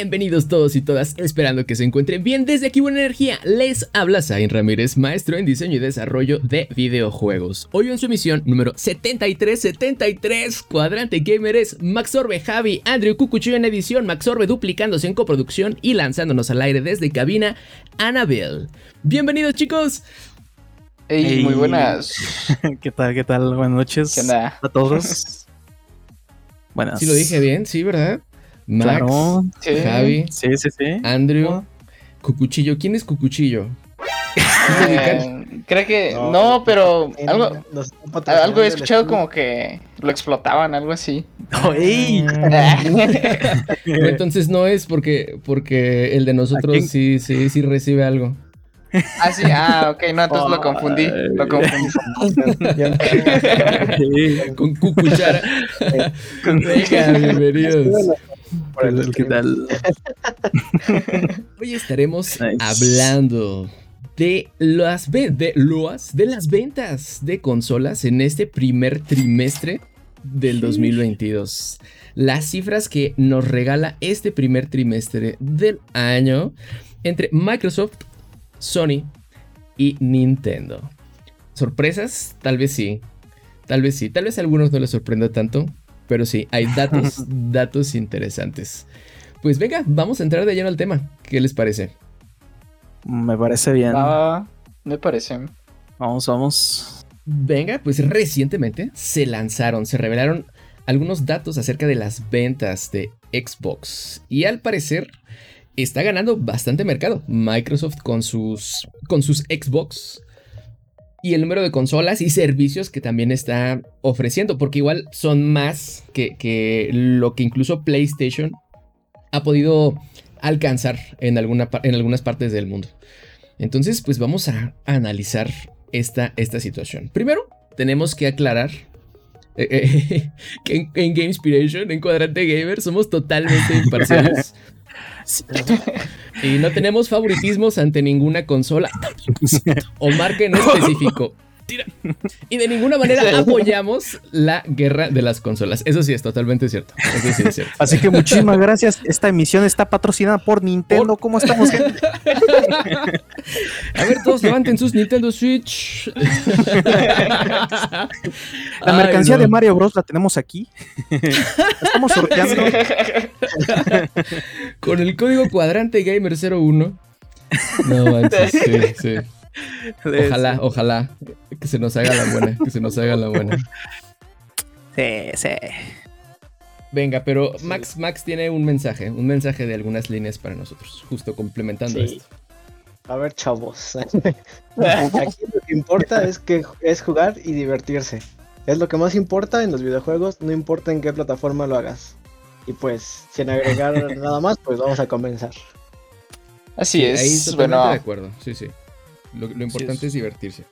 Bienvenidos todos y todas, esperando que se encuentren bien desde aquí Buena Energía. Les habla Zain Ramírez, maestro en diseño y desarrollo de videojuegos. Hoy en su emisión número 7373, Cuadrante Gamers, Maxorbe Javi, Andrew Cucuchillo en edición, Maxorbe duplicándose en coproducción y lanzándonos al aire desde cabina, Annabelle. Bienvenidos chicos. Hey, muy buenas. ¿Qué tal? ¿Qué tal? Buenas noches a todos. Buenas. Sí lo dije bien, sí, ¿verdad? Max, Javi, sí, sí, sí. Andrew, Cucuchillo. ¿Quién es Cucuchillo? Eh, creo que no, pero algo, algo he escuchado como que lo explotaban, algo así. Entonces no es porque, porque el de nosotros sí, sí, sí recibe algo. Ah, sí, ah, ok, no, entonces lo confundí. Lo confundí. Con cucuchara. Venga, bienvenidos. ¿Qué tal? Hoy estaremos hablando de las, de, de las ventas de consolas en este primer trimestre del 2022. Las cifras que nos regala este primer trimestre del año entre Microsoft, Sony y Nintendo. ¿Sorpresas? Tal vez sí. Tal vez sí. Tal vez a algunos no les sorprenda tanto. Pero sí, hay datos, datos interesantes. Pues venga, vamos a entrar de lleno al tema. ¿Qué les parece? Me parece bien. me parece. Vamos, vamos. Venga, pues recientemente se lanzaron, se revelaron algunos datos acerca de las ventas de Xbox. Y al parecer está ganando bastante mercado Microsoft con sus, con sus Xbox y el número de consolas y servicios que también está ofreciendo, porque igual son más que, lo que incluso PlayStation ha podido alcanzar en, alguna, en algunas partes del mundo. Entonces, pues vamos a analizar esta, esta situación. Primero, tenemos que aclarar eh, eh, que en Game Inspiration, en Cuadrante Gamer, somos totalmente imparciales. y no tenemos favoritismos ante ninguna consola o marca en específico. Y de ninguna manera apoyamos la guerra de las consolas. Eso sí es totalmente cierto. Así que muchísimas gracias. Esta emisión está patrocinada por Nintendo. ¿Cómo estamos, gente? A ver, todos levanten sus Nintendo Switch. La mercancía de Mario Bros. la tenemos aquí. estamos sorteando. Con el código cuadrante gamer 01. No manches, sí, sí. Ojalá, ojalá que se nos haga la buena, que se nos haga la buena. Sí, sí. Venga, pero Max, Max tiene un mensaje, un mensaje de algunas líneas para nosotros, justo complementando esto. A ver, chavos. Aquí lo que importa es que es jugar y divertirse. Es lo que más importa en los videojuegos, no importa en qué plataforma lo hagas. Y pues, sin agregar nada más, pues vamos a comenzar. Así es. Ahí bueno. de acuerdo, sí, sí. Lo, importante es. divertirse.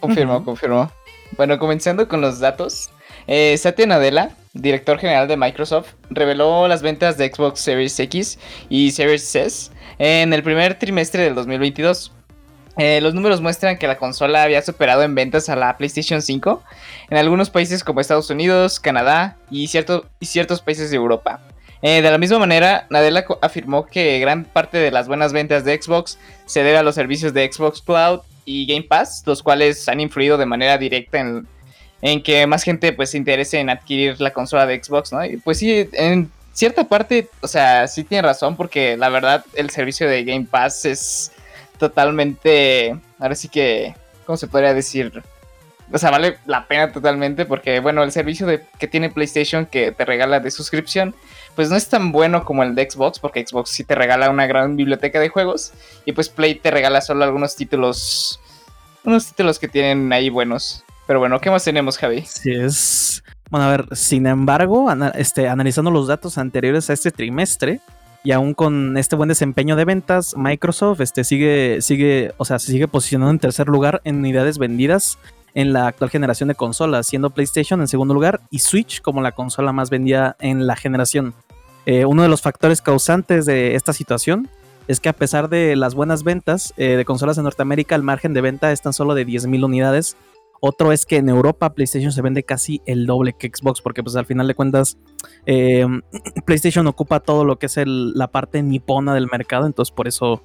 Confirmo, confirmo. Bueno, comenzando con los datos. Eh, Satya Nadella, director general de Microsoft, reveló las ventas de Xbox Series X y Series S en el primer trimestre del 2022. Eh, los números muestran que la consola había superado en ventas a la PlayStation 5 en algunos países como Estados Unidos, Canadá y, y ciertos países de Europa. Eh, de la misma manera, Nadella afirmó que gran parte de las buenas ventas de Xbox se debe a los servicios de Xbox Cloud y Game Pass, los cuales han influido de manera directa en, que más gente pues se interese en adquirir la consola de Xbox, ¿no? Y pues sí, en cierta parte, o sea, sí tiene razón porque la verdad el servicio de Game Pass es totalmente, ahora sí que, ¿cómo se podría decir? O sea, vale la pena totalmente porque, bueno, el servicio de, que tiene PlayStation que te regala de suscripción pues no es tan bueno como el de Xbox, porque Xbox sí te regala una gran biblioteca de juegos y pues Play te regala solo algunos títulos, unos títulos que tienen ahí buenos. Pero bueno, ¿qué más tenemos, Javi? Sí, es... Bueno, a ver, sin embargo, este, analizando los datos anteriores a este trimestre, Y aún con este buen desempeño de ventas, Microsoft este, sigue, sigue, o sea, se sigue posicionando en tercer lugar en unidades vendidas en la actual generación de consolas, siendo PlayStation en segundo lugar y Switch como la consola más vendida en la generación. Eh, uno de los factores causantes de esta situación es que a pesar de las buenas ventas eh, de consolas en Norteamérica, el margen de venta es tan solo de 10.000 unidades. Otro es que en Europa PlayStation se vende casi el doble que Xbox, porque pues al final de cuentas eh, PlayStation ocupa todo lo que es la parte nipona del mercado, entonces por eso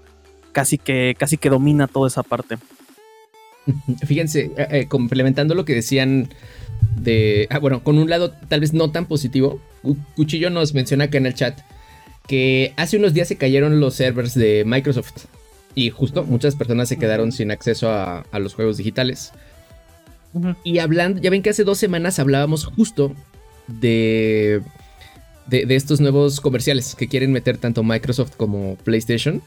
casi que, casi que domina toda esa parte. Fíjense, eh, eh, complementando lo que decían de. Ah, bueno, con un lado tal vez no tan positivo. Cu- Cuchillo nos menciona acá en el chat que hace unos días se cayeron los servers de Microsoft. Y justo muchas personas se quedaron sin acceso a, a los juegos digitales. Y hablando, ya ven que hace dos semanas hablábamos justo de, de, de estos nuevos comerciales que quieren meter tanto Microsoft como PlayStation.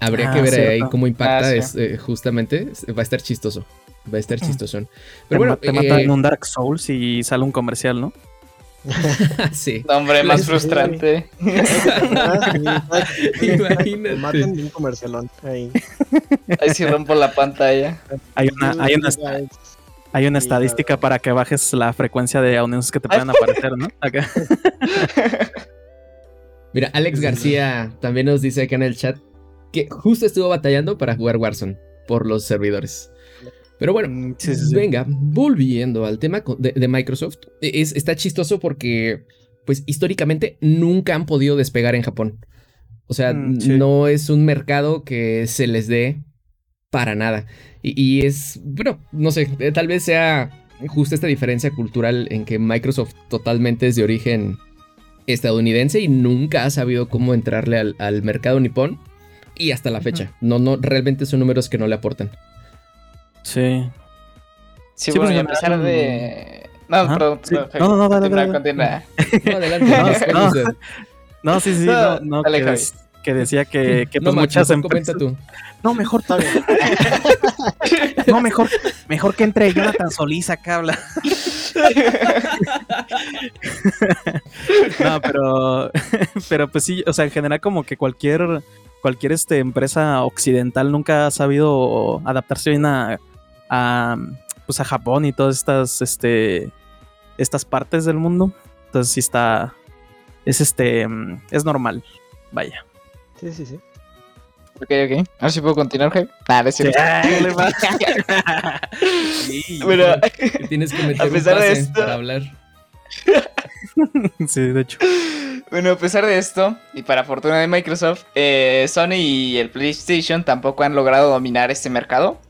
Habría Ah, que ver ahí cómo impacta, Ah, sí. es, eh, justamente. Va a estar chistoso. Va a estar chistosón. Te, Pero bueno, ma- te matan eh, en un Dark Souls y sale un comercial, ¿no? sí. No, hombre, más frustrante. Ah, Imagínate. te Maten de un comercialón ahí. Ahí sí rompo la pantalla. Hay una, hay una, hay una estadística para que bajes la frecuencia de anuncios que te puedan aparecer, ¿no? Acá. Mira, Alex García también nos dice acá en el chat que justo estuvo batallando para jugar Warzone por los servidores. Pero bueno, Mm, sí, sí, sí. venga, volviendo al tema de, de Microsoft, e, es, está chistoso porque, pues históricamente nunca han podido despegar en Japón. O sea, Mm, no es un mercado que se les dé para nada. Y, y es, bueno, no sé, eh, tal vez sea justo esta diferencia cultural en que Microsoft totalmente es de origen estadounidense y nunca ha sabido cómo entrarle al, al mercado nipón. Y hasta la fecha. No, no, realmente son números que no le aportan. Sí. Sí, Sí, bueno, y a pesar general, de. No, Ajá, perdón, sí. No, no, no, dale, continúa, dale, continúa. No, adelante. No, no. No, sí, sí, no, no, Dale, que, des- que decía que, que no, pues Max, muchas empresas... comenta tú. No, mejor todavía. no, mejor, mejor que entre Jonathan Solís acá habla. no, pero, pero pues sí, o sea, en general como que cualquier, cualquier este, empresa occidental nunca ha sabido adaptarse bien a, a, pues a Japón y todas estas, este, estas partes del mundo. Entonces sí está, es este, es normal, vaya. Sí, sí, sí. Ok, ok. A ver si puedo continuar, Javi. Nah, no es cierto. Sí, Bueno, Tienes que meter A un pesar de esto- para hablar. sí, de hecho. Bueno, a pesar de esto, y para fortuna de Microsoft, eh, Sony y el PlayStation tampoco han logrado dominar este mercado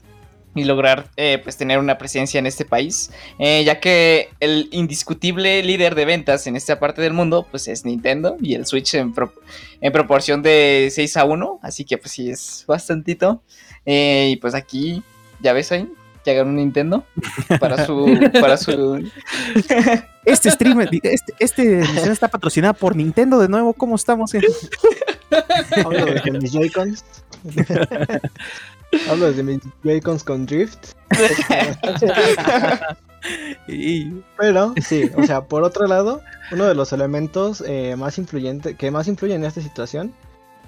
y lograr eh, pues tener una presencia en este país, eh, ya que el indiscutible líder de ventas en esta parte del mundo pues es Nintendo y el Switch en, pro- en proporción de 6 a 1, así que pues sí es bastantito. Eh, y pues aquí, ya ves ahí, que hagan un Nintendo para su... para su... Este stream, este, este está patrocinada por Nintendo de nuevo. ¿Cómo estamos? Hablo desde mis Joy-Cons. Hablo desde mis Joy-Cons con Drift. Y- Pero sí, o sea, por otro lado, uno de los elementos eh, más influyentes que más influyen en esta situación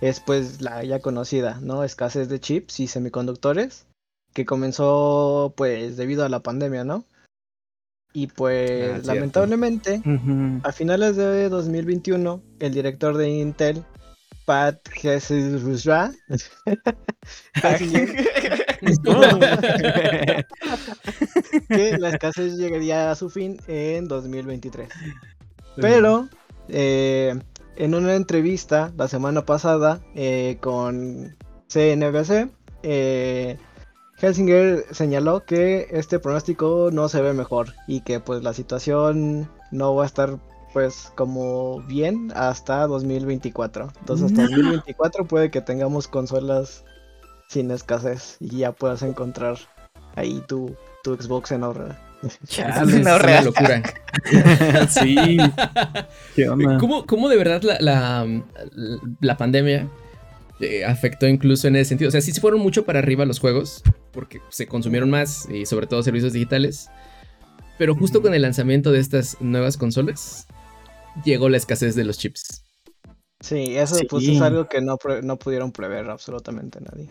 es pues la ya conocida, ¿no? Escasez de chips y semiconductores que comenzó pues debido a la pandemia, ¿no? Y Ah, pues cierto. lamentablemente a finales de 2021 el director de Intel Pat Gelsinger que la escasez llegaría a su fin en 2023. Pero eh, en una entrevista la semana pasada eh, con CNBC, eh, Helsinger señaló que este pronóstico no se ve mejor y que pues la situación no va a estar pues como bien hasta 2024. Entonces hasta No. 2024 puede que tengamos consolas sin escasez y ya puedas encontrar ahí tu, tu Xbox en ahorra. Chale, es una locura. sí. ¿Qué onda? ¿Cómo, cómo de verdad la, la, la pandemia eh, afectó incluso en ese sentido? O sea, sí se fueron mucho para arriba los juegos, porque se consumieron más y sobre todo servicios digitales. Pero justo con el lanzamiento de estas nuevas consolas, llegó la escasez de los chips. Sí, eso pues es algo que no, no pudieron prever absolutamente nadie.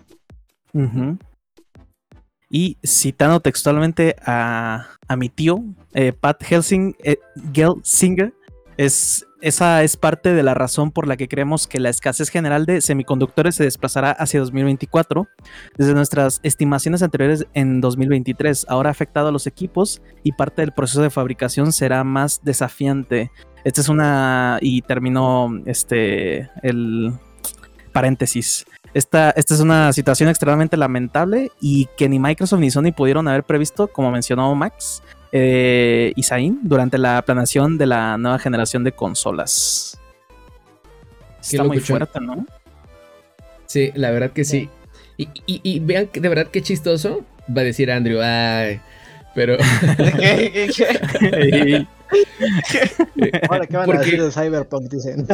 Y citando textualmente a, a mi tío, eh, Pat Helsing, eh, Gelsinger, es, esa es parte de la razón por la que creemos que la escasez general de semiconductores se desplazará hacia 2024, desde nuestras estimaciones anteriores en 2023. Ahora afectado a los equipos y parte del proceso de fabricación será más desafiante. Esta es una. Y terminó este. el paréntesis. Esta, esta es una situación extremadamente lamentable y que ni Microsoft ni Sony pudieron haber previsto, como mencionó Max eh, y Zain, durante la planeación de la nueva generación de consolas. Está muy locochón. fuerte, ¿no? Sí, la verdad que sí. Y, y- y vean que de verdad qué chistoso. Va a decir Andrew, ay. Pero. ¿Qué, qué, qué? Ahora, ¿qué van a decir de Cyberpunk? Dicen.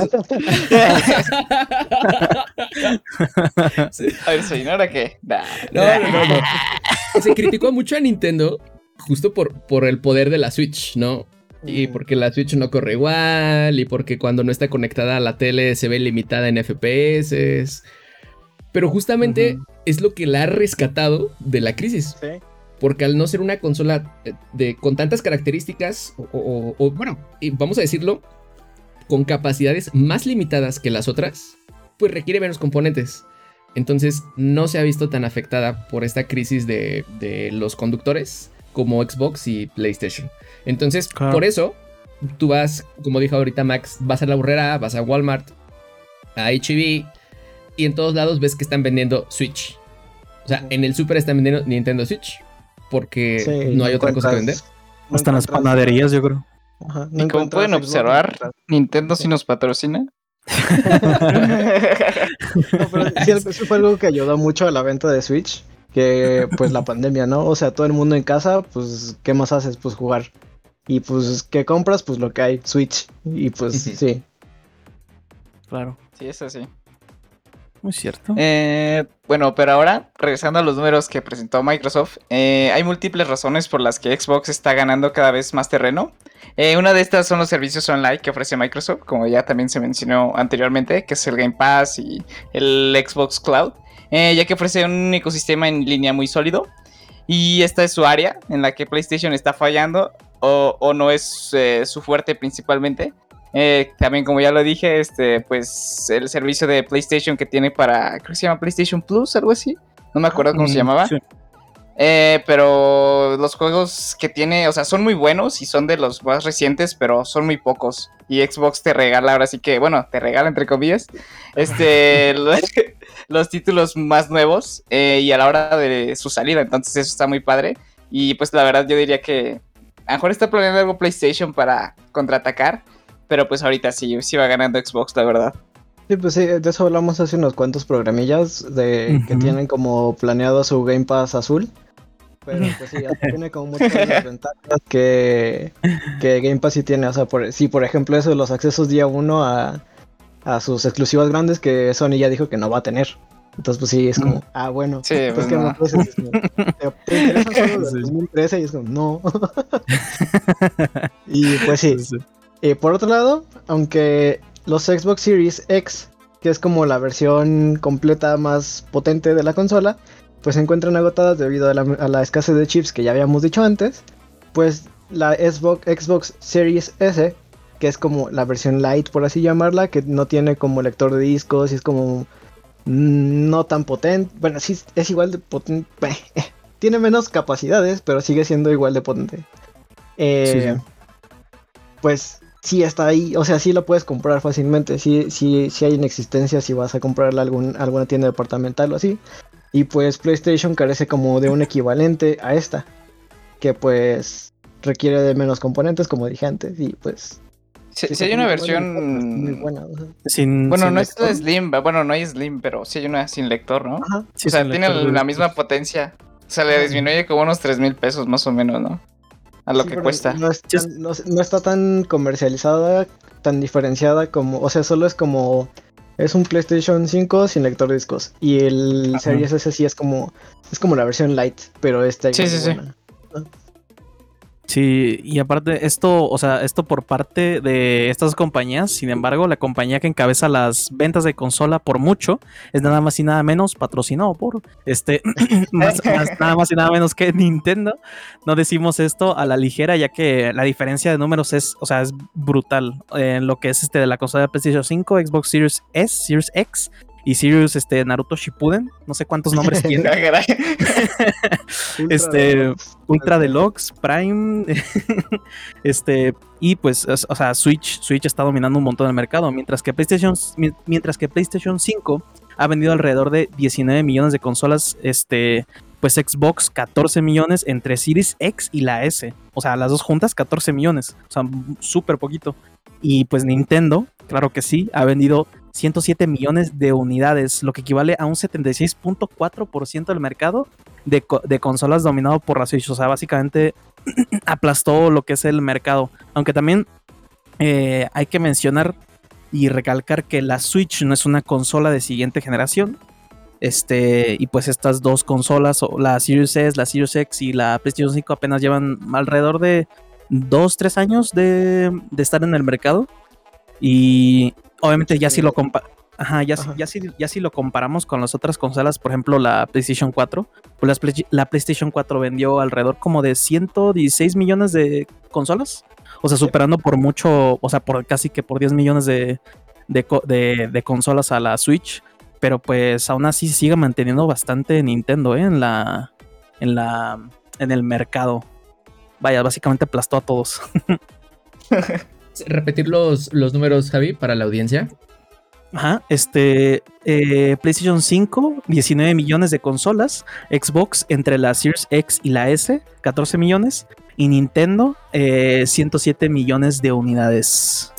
A ver, señora, ¿qué? Nah. No, no, no, no. Se criticó mucho a Nintendo justo por, por el poder de la Switch, ¿no? Y porque la Switch no corre igual, y porque cuando no está conectada a la tele se ve limitada en FPS. Pero justamente es lo que la ha rescatado de la crisis. Sí. Porque al no ser una consola eh, de, con tantas características, o, o- o, bueno, vamos a decirlo, con capacidades más limitadas que las otras, pues requiere menos componentes. Entonces no se ha visto tan afectada por esta crisis de, de los conductores como Xbox y PlayStation. Entonces, Claro. por eso, tú vas, como dijo ahorita Max, vas a la burrera, vas a Walmart, a HEB, y en todos lados ves que están vendiendo Switch. O sea, en el super están vendiendo Nintendo Switch. Porque Sí, no hay otra cosa que vender. no Hasta en las panaderías, yo creo. Ajá, no Y como pueden observar, Nintendo sí nos patrocina. No, pero sí, eso fue algo que ayudó mucho a la venta de Switch. Que pues la pandemia, ¿no? O sea, todo el mundo en casa, pues, ¿qué más haces? Pues jugar. Y pues, ¿qué compras? Pues lo que hay, Switch. Y pues, sí. Claro. Sí, eso sí. Muy cierto. Eh, bueno, pero ahora, regresando a los números que presentó Microsoft, eh, hay múltiples razones por las que Xbox está ganando cada vez más terreno. Eh, una de estas son los servicios online que ofrece Microsoft, como ya también se mencionó anteriormente, que es el Game Pass y el Xbox Cloud, eh, ya que ofrece un ecosistema en línea muy sólido. Y esta es su área en la que PlayStation está fallando o, o no es eh, su fuerte principalmente. Eh, también como ya lo dije, este, pues el servicio de PlayStation que tiene para, creo que se llama PlayStation Plus, algo así. No me acuerdo cómo se Mm, llamaba. sí. Eh, pero los juegos que tiene, o sea, son muy buenos y son de los más recientes, pero son muy pocos. Y Xbox te regala, ahora sí que, bueno, te regala entre comillas, este, los, los títulos más nuevos eh, y a la hora de su salida. Entonces eso está muy padre. Y pues la verdad yo diría que a lo mejor está planeando algo PlayStation para contraatacar. Pero pues ahorita sí, sí va ganando Xbox, la verdad. Sí, pues sí, de eso hablamos hace unos cuantos programillas de que tienen como planeado su Game Pass azul. Pero pues sí, tiene como muchas desventajas que, que Game Pass sí tiene. O sea, por, sí, por ejemplo, eso de los accesos día uno a, a sus exclusivas grandes que Sony ya dijo que no va a tener. Entonces, pues sí, es como, ah, bueno, Sí, pues pues que no. Y es como, ¿Te, te interesa solo Sí. del 2013? Y es como, no. y pues sí, eh, por otro lado, aunque los Xbox Series X, que es como la versión completa más potente de la consola, pues se encuentran agotadas debido a la, a la escasez de chips que ya habíamos dicho antes, pues la Xbox, Xbox Series S, que es como la versión light por así llamarla, que no tiene como lector de discos y es como mm, no tan potente, bueno, sí es igual de potente, tiene menos capacidades, pero sigue siendo igual de potente. Eh, Sí, sí. Pues sí está ahí, o sea, sí lo puedes comprar fácilmente, sí, sí, sí hay en existencia si vas a comprarla a algún, alguna tienda departamental o así. Y pues PlayStation carece como de un equivalente a esta, que pues requiere de menos componentes, como dije antes, y pues... Si, sí, hay una muy versión... buena, sea. Sin, Bueno, sin no es lector. Slim, bueno, no hay Slim, pero sí hay una sin lector, ¿no? Ajá. Sí, o sea, tiene lector la misma potencia. O sea, le disminuye como unos 3 mil pesos más o menos, ¿no? A lo Sí, que cuesta. No, es tan- no es- no está tan comercializada, tan diferenciada como, o sea, solo es como, es un PlayStation 5 sin lector de discos. Y el Ajá. Series S sí es como, es como la versión light, pero esta Sí, sí, sí. Sí, y aparte esto, o sea, esto por parte de estas compañías, sin embargo, la compañía que encabeza las ventas de consola por mucho es nada más y nada menos patrocinado por este nada más y nada menos que Nintendo. No decimos esto a la ligera, ya que la diferencia de números es, o sea, es brutal en lo que es este de la consola de PlayStation 5, Xbox Series S, Series X y Series este Naruto Shippuden, no sé cuántos nombres tiene. Este, Deluxe. Ultra Deluxe, Prime, este, y pues, es- o sea, Switch, Switch está dominando un montón el mercado, mientras que PlayStation, mi- mientras que PlayStation 5 ha vendido alrededor de 19 millones de consolas, este, pues Xbox 14 millones entre Series X y la S, o sea, las dos juntas 14 millones, o sea, súper poquito. Y pues Nintendo, claro que sí, ha vendido 107 millones de unidades, lo que equivale a un 76.4% del mercado de, co- de consolas dominado por la Switch. O sea, básicamente aplastó lo que es el mercado. Aunque también eh, hay que mencionar y recalcar que la Switch no es una consola de siguiente generación. Este, y pues estas dos consolas, la Series S, la Series X y la PlayStation 5 apenas llevan alrededor de 2-3 años de, de estar en el mercado. Y obviamente ya si lo compa Ajá, ya, si- Ajá. ya, si, ya si lo comparamos con las otras consolas, por ejemplo la PlayStation 4, pues las Play- la PlayStation 4 vendió alrededor como de 116 millones de consolas. O sea, superando por mucho, o sea, por casi que por 10 millones de, de- de consolas a la Switch. Pero pues aún así sigue manteniendo bastante Nintendo ¿eh? en la. en la. en el mercado. Vaya, básicamente aplastó a todos. Repetir los, los números, Javi, para la audiencia. Ajá, este eh, PlayStation 5, 19 millones de consolas, Xbox entre la Series X y la S, 14 millones, y Nintendo, eh, 107 millones de unidades.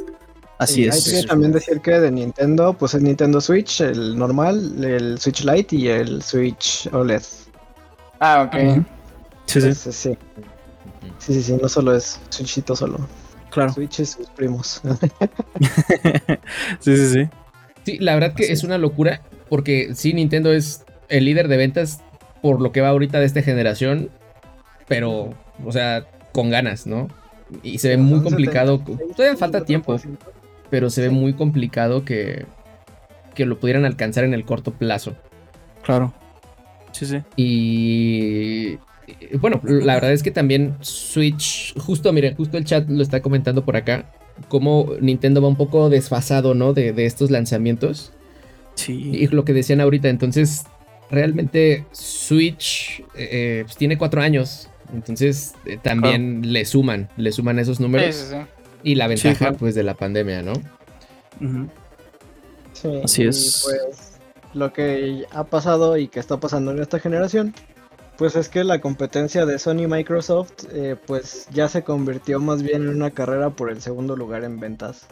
Así Y Hay es. que también decir que de Nintendo, pues el Nintendo Switch, el normal, el Switch Lite y el Switch OLED. Ah, ok. Sí, sí, Entonces, sí. Sí, sí, sí, no solo es Switchito solo. Claro. Switch y sus primos. sí, sí, sí. Sí, la verdad que Así es una locura porque sí, Nintendo es el líder de ventas por lo que va ahorita de esta generación, pero, o sea, con ganas, ¿no? Y se ve muy complicado, 76, todavía falta tiempo, 74%. pero se ve Sí. muy complicado que, que lo pudieran alcanzar en el corto plazo. Claro. Sí, sí. Y, bueno, la verdad es que también Switch, justo, miren, justo el chat lo está comentando por acá, cómo Nintendo va un poco desfasado, ¿no? De, de estos lanzamientos. Sí. Y lo que decían ahorita, entonces, realmente Switch eh, pues, tiene cuatro años. Entonces, eh, también le suman, le suman esos números. Sí, sí, sí. Y la ventaja, claro. pues, de la pandemia, ¿no? Sí, Así y es. Pues lo que ha pasado y que está pasando en esta generación, pues es que la competencia de Sony y Microsoft, eh, pues ya se convirtió más bien en una carrera por el segundo lugar en ventas.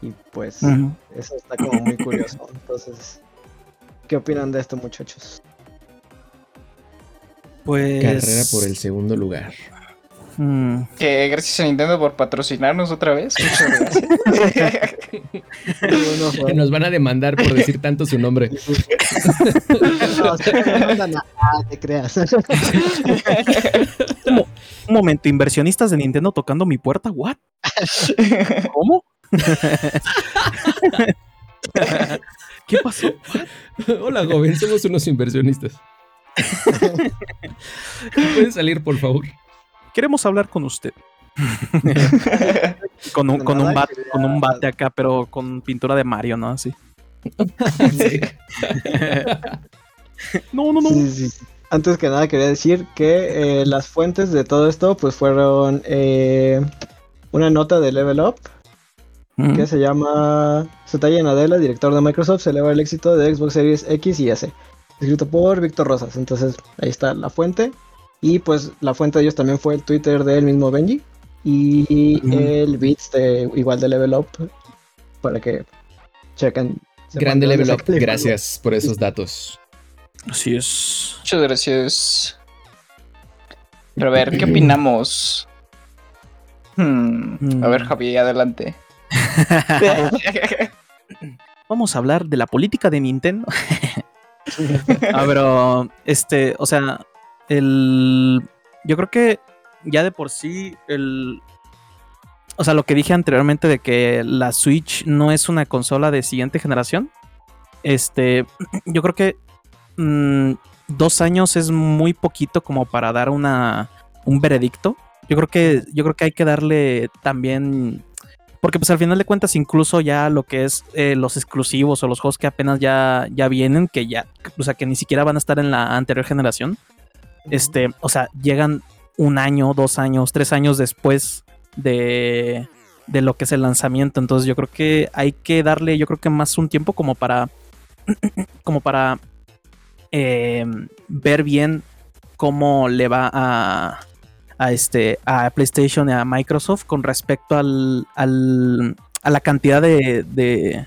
Y pues eso está como muy curioso. Entonces, ¿qué opinan de esto, muchachos? Pues. Carrera por el segundo lugar. Mm, Que gracias a Nintendo por patrocinarnos otra vez. Muchas gracias. Bueno, nos van a demandar por decir tanto su nombre. no, sí, no, no, no, ah, te creas. Un momento, inversionistas de Nintendo tocando mi puerta, ¿what? ¿Cómo? ¿Qué pasó? Hola, joven, somos unos inversionistas. ¿Pueden salir, por favor? Queremos hablar con usted. con, un, con, un quería- con un bate acá, pero con pintura de Mario, ¿no? Así. Sí. No, no, no. Sí, sí, sí. Antes que nada quería decir que eh, las fuentes de todo esto pues fueron eh, una nota de Level Up Mm, que se llama Satya Nadella, director de Microsoft, celebra el éxito de Xbox Series X y S. Escrito por Víctor Rosas. Entonces ahí está la fuente. Y pues la fuente de ellos también fue el Twitter del mismo Benji. Y el Beats de igual de Level Up. Para que chequen. Grande level up. Gracias por esos datos. Así es. Muchas gracias. Pero a ver, ¿qué opinamos? Hmm, A ver, Javi, adelante. Vamos a hablar de la política de Nintendo. ah, pero, este, o sea, el. Yo creo que ya de por sí el... O sea, lo que dije anteriormente de que la Switch no es una consola de siguiente generación. Este, yo creo que mm, dos años es muy poquito como para dar una, un veredicto. Yo creo que, yo creo que hay que darle también porque pues al final de cuentas incluso ya lo que es eh, los exclusivos o los juegos que apenas ya, ya vienen, que ya, o sea, que ni siquiera van a estar en la anterior generación, este, o sea, llegan un año, dos años, tres años después de, de lo que es el lanzamiento. Entonces yo creo que hay que darle, yo creo que más un tiempo como para, como para eh, ver bien cómo le va a, a, este, a PlayStation y a Microsoft con respecto al, al a la cantidad de, de,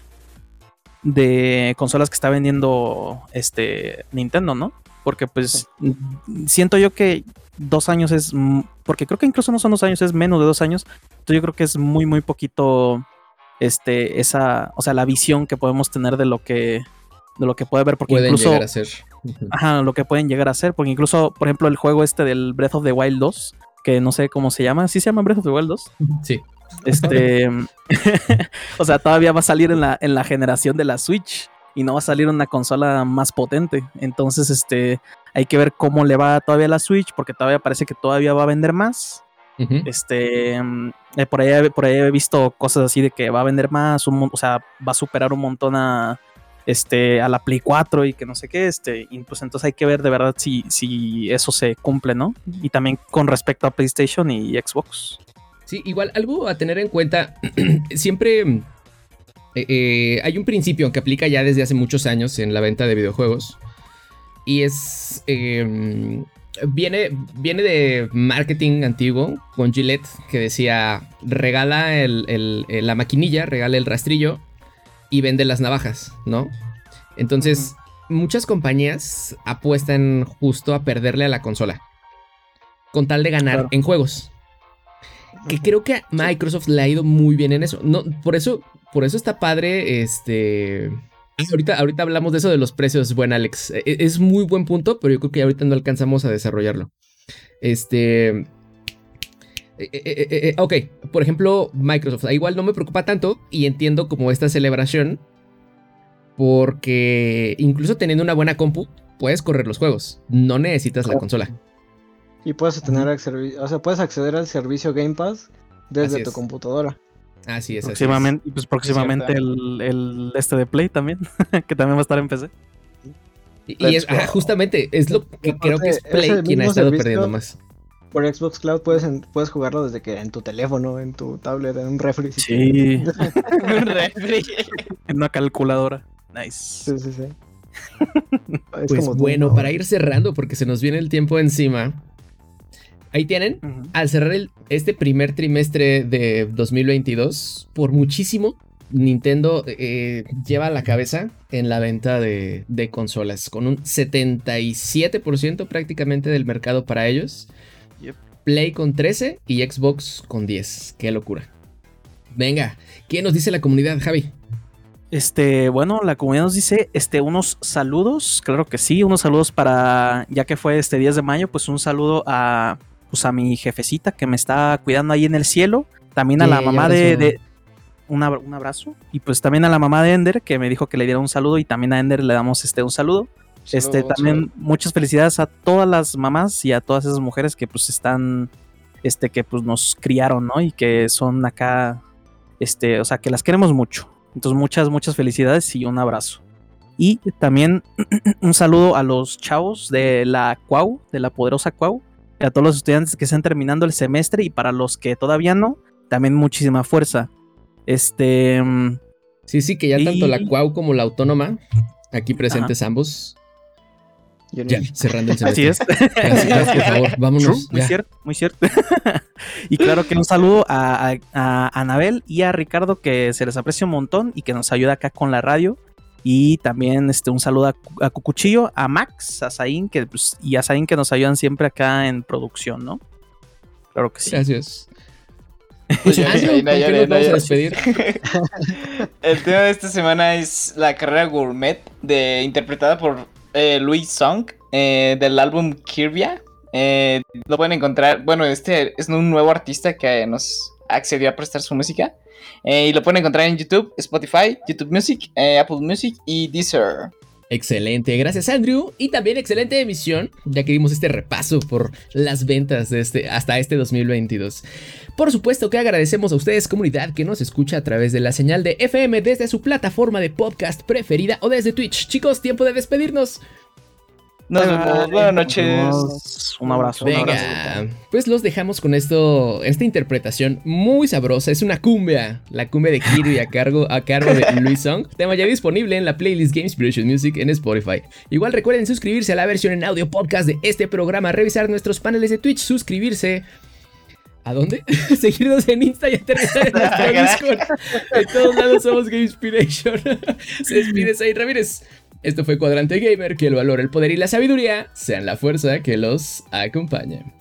de, consolas que está vendiendo este Nintendo, ¿no? Porque pues siento yo que dos años es, porque creo que incluso no son dos años, es menos de dos años, entonces yo creo que es muy, muy poquito, este, esa, o sea, la visión que podemos tener de lo que, de lo que puede ver, porque Pueden incluso... llegar a ser. Ajá, lo que pueden llegar a ser, porque incluso, por ejemplo, el juego este del Breath of the Wild 2, que no sé cómo se llama, ¿sí se llama Breath of the Wild 2? Sí. Este, o sea, todavía va a salir en la, en la generación de la Switch y no va a salir una consola más potente. Entonces, este, hay que ver cómo le va todavía a la Switch, porque todavía parece que todavía va a vender más. Este, eh, por, ahí, por ahí he visto cosas así de que va a vender más, un o sea, va a superar un montón a, este, a la Play 4 y que no sé qué, este, y pues entonces hay que ver de verdad si, si eso se cumple, ¿no? Y también con respecto a PlayStation y Xbox. Sí, igual algo a tener en cuenta, siempre eh, eh, hay un principio que aplica ya desde hace muchos años en la venta de videojuegos y es... eh, viene, viene de marketing antiguo con Gillette que decía regala el- el- el- la maquinilla, regala el rastrillo y vende las navajas, ¿no? Entonces, muchas compañías apuestan justo a perderle a la consola con tal de ganar Claro. en juegos que creo que a Microsoft le ha ido muy bien en eso. No, por eso, por eso está padre. Este. ah, Ahorita, ahorita hablamos de eso de los precios. Bueno, Alex, e- es muy buen punto, pero yo creo que ahorita no alcanzamos a desarrollarlo. Este. eh, eh, eh, eh, ok, por ejemplo, Microsoft. ah, Igual no me preocupa tanto y entiendo como esta celebración. Porque incluso teniendo una buena compu, puedes correr los juegos. No necesitas la consola. Y puedes tener o sea, puedes acceder al servicio Game Pass desde Así tu es. computadora. Así es. así es. próximamente, y pues próximamente el, el este de Play también, que también va a estar en PC. Y, y es, justamente, es lo que creo que es Play quien ha estado perdiendo más. Por Xbox Cloud puedes, en- puedes jugarlo desde que en tu teléfono, en tu tablet, en un refri. si Sí, Un refri. en una calculadora. Nice. Sí, sí, sí. Es Pues como bueno, tú, ¿no? para ir cerrando, porque se nos viene el tiempo encima. Ahí tienen, al cerrar el- este primer trimestre de 2022, por muchísimo, Nintendo eh, lleva la cabeza en la venta de, de consolas, con un 77% prácticamente del mercado para ellos. Yep. Play con 13 y Xbox con 10. Qué locura. Venga, ¿qué nos dice la comunidad, Javi? Este, bueno, la comunidad nos dice este, unos saludos, claro que sí, unos saludos para, ya que fue este 10 de mayo, pues un saludo a, pues a mi jefecita que me está cuidando ahí en el cielo, también a la mamá de, un, abra- un abrazo, y pues también a la mamá de Ender que me dijo que le diera un saludo y también a Ender le damos este un saludo. Este, también muchas felicidades a todas las mamás y a todas esas mujeres que pues están, este, que pues nos criaron, ¿no? Y que son acá, este, o sea, que las queremos mucho. Entonces muchas, muchas felicidades y un abrazo. Y también un saludo a los chavos de la Cuau, de la poderosa Cuau, a todos los estudiantes que están terminando el semestre y para los que todavía no, también muchísima fuerza. Este, mm, Sí, sí, que ya tanto la Cuau como la Autónoma, aquí presentes ambos, ya cerrando el así semestre. es. Gracias, por favor, vámonos. Muy ya. cierto, muy cierto. y claro que un saludo a, a- a Anabel y a Ricardo que se les aprecia un montón y que nos ayuda acá con la radio. Y también este, un saludo a, Cu- a Cucuchillo, a Max, a Zain que, pues, y a Zain que nos ayudan siempre acá en producción, ¿no? Claro que sí. Gracias. Pues ya, ya, no, ya, ¿con qué ya, nos ya, vamos a ya. despedir? El tema de esta semana es la carrera gourmet de interpretada por eh, Louis Song eh, del álbum Kirbia. Eh, lo pueden encontrar, bueno, este es un nuevo artista que nos accedió a prestar su música. Eh, y lo pueden encontrar en YouTube, Spotify, YouTube Music, eh, Apple Music y Deezer. Excelente, gracias Andrew. Y también excelente emisión, ya que dimos este repaso por las ventas de este, hasta este 2022. Por supuesto que agradecemos a ustedes, comunidad, que nos escucha a través de la señal de FM desde su plataforma de podcast preferida o desde Twitch. Chicos, tiempo de despedirnos. Nos vemos. Buenas noches. Un abrazo. Un Venga, abrazo. pues los dejamos con esto, esta interpretación muy sabrosa. Es una cumbia, la cumbia de Kirby a cargo, a cargo de Luis Song. Tema ya disponible en la playlist Game Inspiration Music en Spotify. Igual recuerden suscribirse a la versión en audio podcast de este programa, revisar nuestros paneles de Twitch, suscribirse. ¿A dónde? Seguirnos en Insta y aterrizar en nuestro Discord. En todos lados somos Game Inspiration. Se despide Said Ramírez. Esto fue Cuadrante Gamer, que el valor, el poder y la sabiduría sean la fuerza que los acompañe.